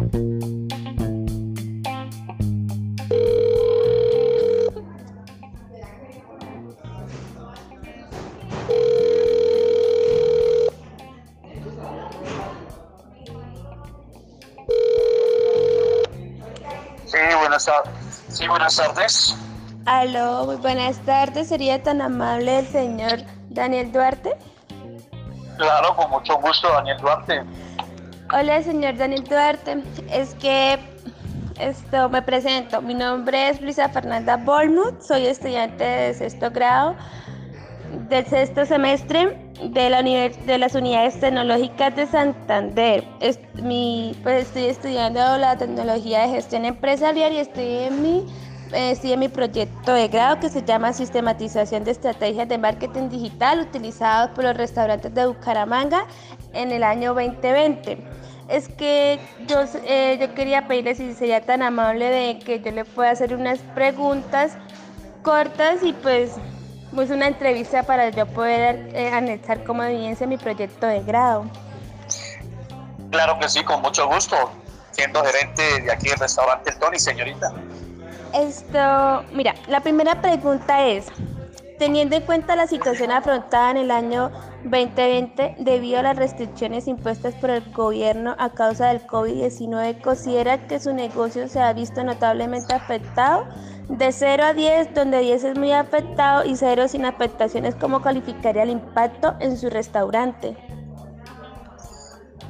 Sí, buenas tardes. Sí, buenas tardes. Aló, muy buenas tardes. ¿Sería tan amable el señor Daniel Duarte? Claro, con mucho gusto, Daniel Duarte. Hola, señor Daniel Duarte. Es que esto me presento. Mi nombre es Luisa Fernanda Bolmuth. Soy estudiante de sexto grado del sexto semestre de, la de las unidades tecnológicas de Santander. Es, mi, pues estoy estudiando la tecnología de gestión empresarial y estoy en mi, eh, en mi proyecto de grado que se llama Sistematización de Estrategias de Marketing Digital utilizados por los restaurantes de Bucaramanga en el año 2020 es que yo, eh, yo quería pedirle si sería tan amable de que yo le pueda hacer unas preguntas cortas y pues pues una entrevista para yo poder eh, anexar como evidencia mi proyecto de grado. Claro que sí, con mucho gusto, siendo gerente de aquí del restaurante El Tony, señorita. Esto, mira, la primera pregunta es, teniendo en cuenta la situación afrontada en el año 2020 debido a las restricciones impuestas por el gobierno a causa del COVID-19, ¿considera que su negocio se ha visto notablemente afectado? De 0 a 10, donde 10 es muy afectado y 0 sin afectaciones, ¿cómo calificaría el impacto en su restaurante?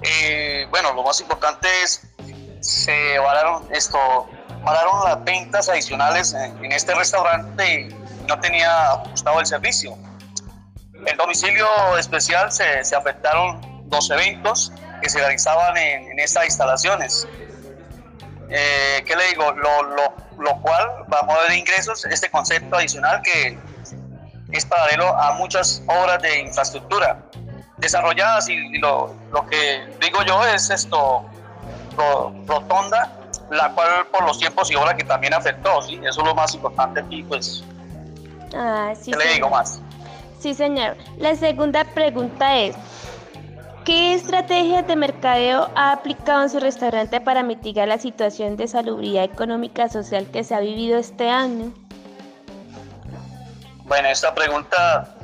Eh, bueno, lo más importante es, se vararon esto, vararon las ventas adicionales en, este restaurante y no tenía ajustado el servicio. El domicilio especial se, se afectaron dos eventos que se realizaban en, en estas instalaciones. Eh, ¿Qué le digo? Lo, lo lo cual a mover ingresos este concepto adicional que es paralelo a muchas obras de infraestructura desarrolladas y, lo, lo, que digo yo es esto, rotonda, la cual por los tiempos y obras que también afectó, ¿sí? Eso es lo más importante aquí, pues. Ah, sí, ¿Qué le digo más? Sí, señor. La segunda pregunta es, ¿Qué estrategias de mercadeo ha aplicado en su restaurante para mitigar la situación de salubridad económica social que se ha vivido este año? Bueno, esta pregunta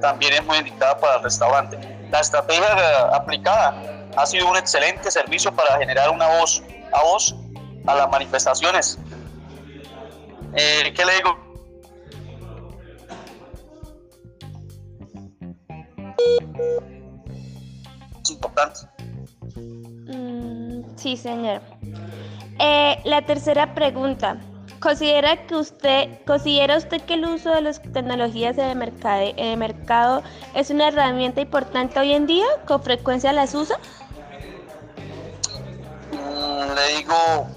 también es muy indicada para el restaurante. La estrategia aplicada ha sido un excelente servicio para generar una voz a voz a las manifestaciones. Eh, ¿Qué le digo? importante. Mm, sí, señor. Eh, la tercera pregunta. ¿Considera que usted, considera usted que el uso de las tecnologías de mercado, de mercado es una herramienta importante hoy en día? ¿Con frecuencia las usa? Digo,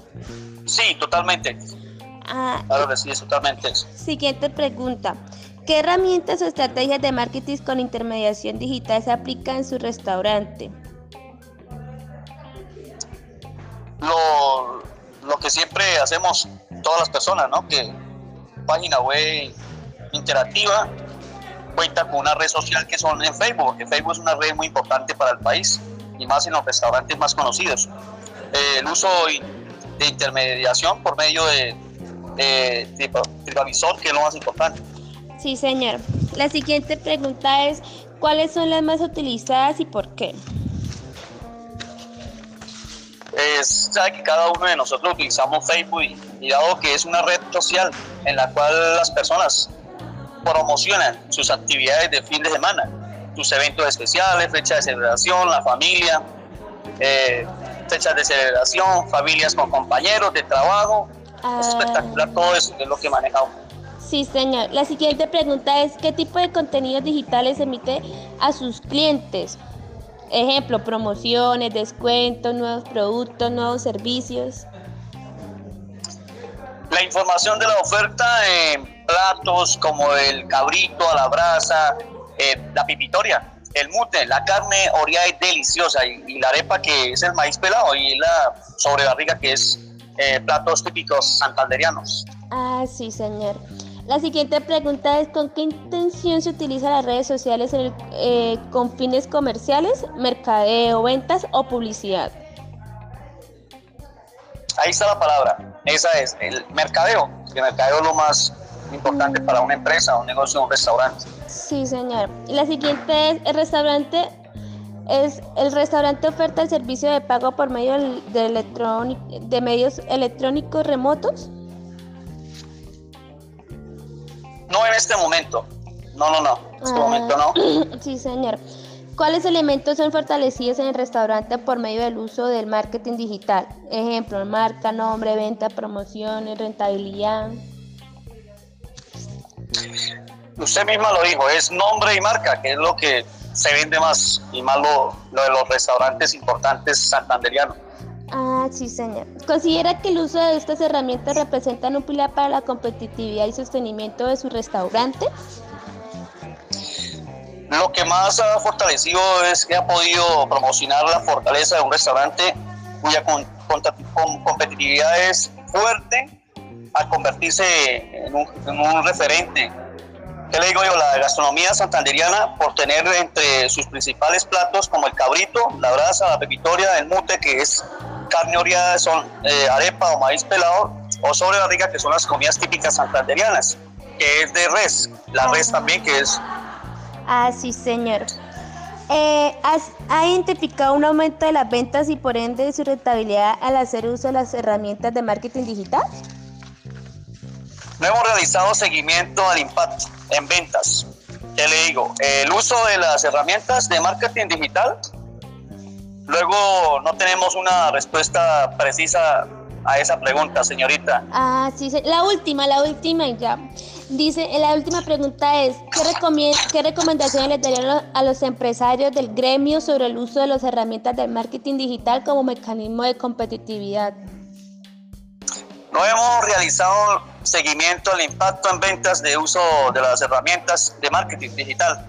sí, totalmente. Ah, claro que sí, es totalmente eso. Siguiente pregunta. ¿Qué herramientas o estrategias de marketing con intermediación digital se aplican en su restaurante? Lo, lo que siempre hacemos todas las personas, ¿no? Que página web interactiva cuenta con una red social que son en Facebook, porque Facebook es una red muy importante para el país y más en los restaurantes más conocidos. Eh, el uso de intermediación por medio de, de, de que es lo más importante. Sí, señor. La siguiente pregunta es, ¿cuáles son las más utilizadas y por qué? Es, sabe que cada uno de nosotros utilizamos Facebook y, dado que es una red social en la cual las personas promocionan sus actividades de fin de semana, sus eventos especiales, fechas de celebración, la familia, eh, fechas de celebración, familias con compañeros de trabajo. Es Ah. espectacular todo eso, que es lo que manejamos. Sí, señor. La siguiente pregunta es, ¿qué tipo de contenidos digitales emite a sus clientes? Ejemplo, promociones, descuentos, nuevos productos, nuevos servicios. La información de la oferta en platos como el cabrito a la brasa, eh, la pipitoria, el mute, la carne oreada es deliciosa y, y, la arepa que es el maíz pelado y la sobrebarriga que es eh, platos típicos santanderianos. Ah, sí, señor. La siguiente pregunta es, ¿con qué intención se utilizan las redes sociales en el, eh, con fines comerciales, mercadeo, ventas o publicidad? ahí está la palabra. Esa es el mercadeo. El mercadeo es lo más importante para una empresa, un negocio, un restaurante. Sí, señor. Y la siguiente es el restaurante. Es el restaurante oferta el servicio de pago por medio de, de medios electrónicos remotos. No en este momento. No, no, no. En este momento no. Sí, señor. ¿Cuáles elementos son fortalecidos en el restaurante por medio del uso del marketing digital? Ejemplo, marca, nombre, venta, promociones, rentabilidad. Usted misma lo dijo, es nombre y marca, que es lo que se vende más y más lo, de los restaurantes importantes santanderianos. Ah, sí, señor. ¿Considera que el uso de estas herramientas representa un pilar para la competitividad y sostenimiento de su restaurante? Lo que más ha fortalecido es que ha podido promocionar la fortaleza de un restaurante cuya competitividad es fuerte al convertirse en un, referente. ¿Qué le digo yo? La gastronomía santanderiana, por tener entre sus principales platos como el cabrito, la brasa, la pepitoria, el mute, que es carne oreada, son eh, arepa o maíz pelado, o sobre barriga, que son las comidas típicas santanderianas, que es de res. La res también, que es Ah, sí, señor. Eh, ¿Ha identificado un aumento de las ventas y por ende de su rentabilidad al hacer uso de las herramientas de marketing digital? No hemos realizado seguimiento al impacto en ventas. ¿Qué le digo? El uso de las herramientas de marketing digital. Luego no tenemos una respuesta precisa a esa pregunta, señorita. Ah, sí, la última, la última ya. Dice, la última pregunta es, ¿qué, ¿qué recomendaciones le darían a los empresarios del gremio sobre el uso de las herramientas del marketing digital como mecanismo de competitividad? No hemos realizado seguimiento al impacto en ventas de uso de las herramientas de marketing digital.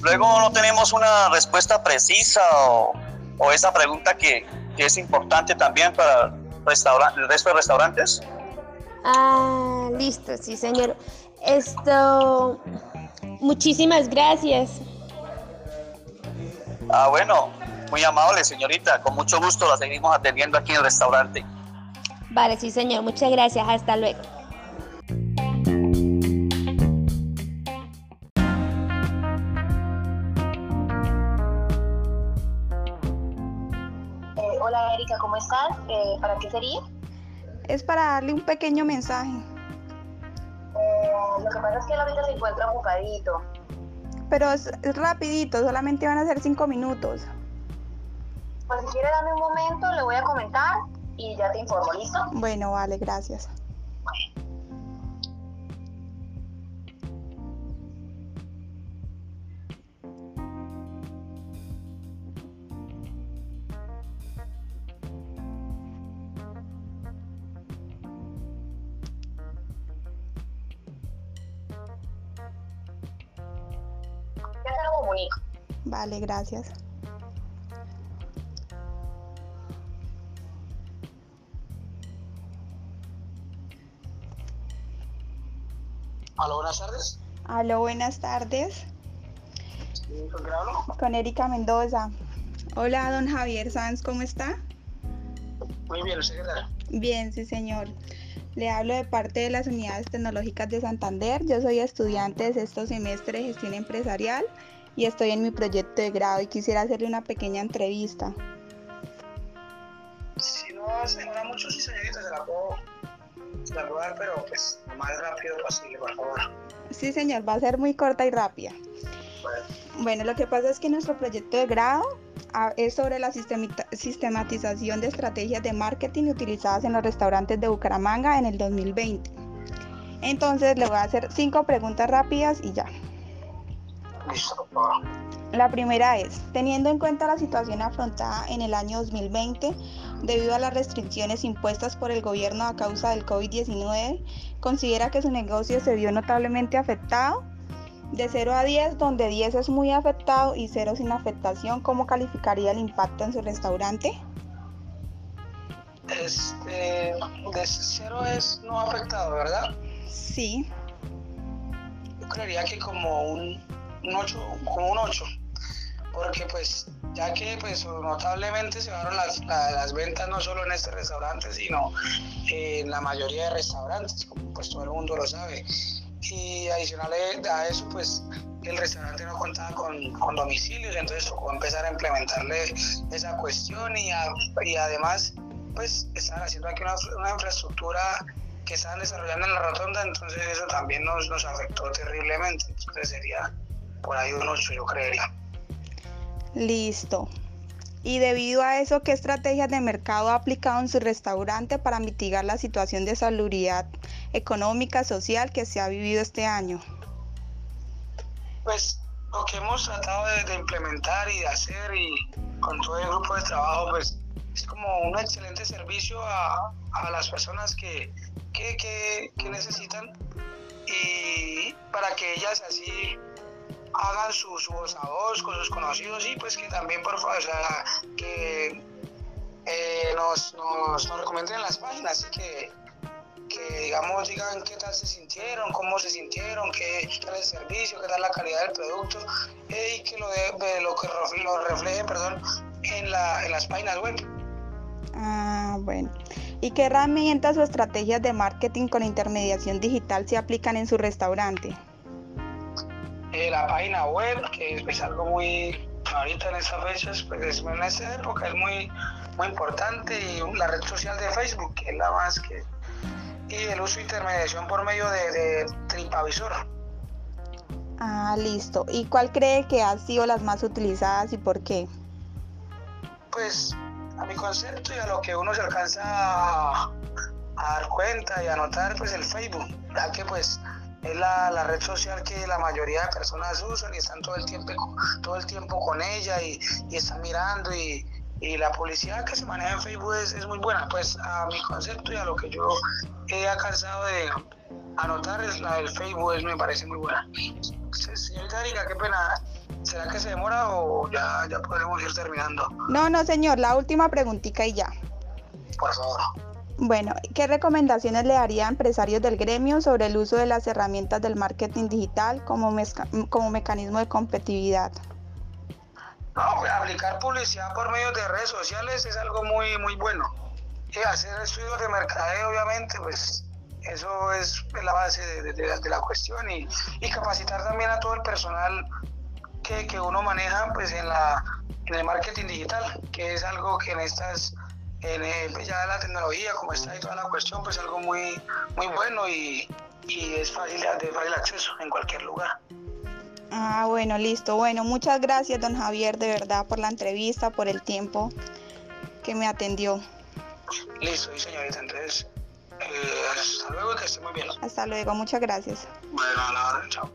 Luego no tenemos una respuesta precisa o, esa pregunta que, que, es importante también para el resto de restaurantes. Ah, listo, sí, señor. Esto, muchísimas gracias. Ah, bueno, muy amable, señorita. Con mucho gusto la seguimos atendiendo aquí en el restaurante. Vale, sí, señor. Muchas gracias. Hasta luego. Eh, hola, Erika, ¿cómo estás? Eh, ¿Para qué sería? Es para darle un pequeño mensaje. Lo que pasa es que él ahorita se encuentra ocupadito. Pero es, rapidito, solamente van a ser cinco minutos. Pues si quiere darme un momento, le voy a comentar y ya te informo, ¿listo? Bueno, vale, gracias. Vale, gracias. Aló, buenas tardes. Aló, buenas tardes. ¿Con quién hablo? Con Erika Mendoza. Hola, don Javier Sanz, ¿cómo está? Muy bien, ¿usted qué Bien, sí, señor. Le hablo de parte de las unidades tecnológicas de Santander. Yo soy estudiante de sexto semestre de gestión empresarial y estoy en mi proyecto de grado y quisiera hacerle una pequeña entrevista. Si no se demora mucho, sí, señorita, se la puedo, pero pues lo más rápido posible, por favor. Sí, señor, va a ser muy corta y rápida. Bueno. lo que pasa es que nuestro proyecto de grado ah, es sobre la sistematización de estrategias de marketing utilizadas en los restaurantes de Bucaramanga en el 2020. Entonces le voy a hacer cinco preguntas rápidas y ya. La primera es, teniendo en cuenta la situación afrontada en el año 2020 debido a las restricciones impuestas por el gobierno a causa del COVID-19, ¿considera que su negocio se vio notablemente afectado? De 0 a 10, donde 10 es muy afectado y 0 sin afectación, ¿cómo calificaría el impacto en su restaurante? Este, de 0 es no afectado, ¿verdad? Sí. Yo creería que como un un 8, como un 8, porque pues ya que pues notablemente se bajaron las, las ventas no solo en este restaurante, sino en la mayoría de restaurantes, como pues todo el mundo lo sabe. Y adicional a eso, pues el restaurante no contaba con, con domicilios, entonces tocó empezar a implementarle esa cuestión y, y además pues estaban haciendo aquí una, una, infraestructura que estaban desarrollando en la rotonda, entonces eso también nos, nos afectó terriblemente, entonces sería por ahí un 8 yo creería. Listo. Y debido a eso, ¿qué estrategias de mercado ha aplicado en su restaurante para mitigar la situación de salubridad económica, social que se ha vivido este año? Pues lo que hemos tratado de, implementar y de hacer y con todo el grupo de trabajo, pues es como un excelente servicio a, a las personas que, que, que, que necesitan y para que ellas así hagan su, voz a voz con sus conocidos y pues que también por favor, o sea, que eh, nos, nos, nos, recomienden en las páginas, así que que digamos digan qué tal se sintieron, cómo se sintieron, qué tal el servicio, qué tal la calidad del producto eh, y que lo, de, lo que lo reflejen perdón, en, la, en las páginas web. Ah, bueno. ¿Y qué herramientas o estrategias de marketing con intermediación digital se aplican en su restaurante? Eh, la página web, que es algo muy, ahorita en estas fechas, pues en esta época es muy, muy importante, y la red social de Facebook, que es la más que y el uso de intermediación por medio de, de TripAvisor. Ah, listo. ¿Y cuál cree que han sido las más utilizadas y por qué? Pues a mi concepto y a lo que uno se alcanza a, dar cuenta y a notar, pues el Facebook, ya que pues es la, la, red social que la mayoría de personas usan y están todo el tiempo, todo el tiempo con ella y, y están mirando y, y la publicidad que se maneja en Facebook es, es, muy buena. Pues a mi concepto y a lo que yo he alcanzado de anotar es la del Facebook, es, me parece muy buena. Señorita Erika, qué pena. ¿Será que se demora o ya, ya podemos ir terminando? No, no, señor, la última preguntita y ya. Por favor. Bueno, ¿qué recomendaciones le daría a empresarios del gremio sobre el uso de las herramientas del marketing digital como, como mecanismo de competitividad? No, aplicar publicidad por medio de redes sociales es algo muy, muy bueno. Y hacer estudios de mercadeo, obviamente, pues eso es la base de, de, la cuestión y, y, capacitar también a todo el personal que, que uno maneja pues en, la, en el marketing digital, que es algo que en estas, en pues, ya la tecnología, como está ahí toda la cuestión, pues algo muy, muy bueno y, y es fácil de fácil acceso en cualquier lugar. Ah, bueno, listo. Bueno, muchas gracias, don Javier, de verdad, por la entrevista, por el tiempo que me atendió. Listo, sí, señorita. Entonces, eh, hasta luego y que esté muy bien. Hasta luego, muchas gracias. Bueno, nada, chao.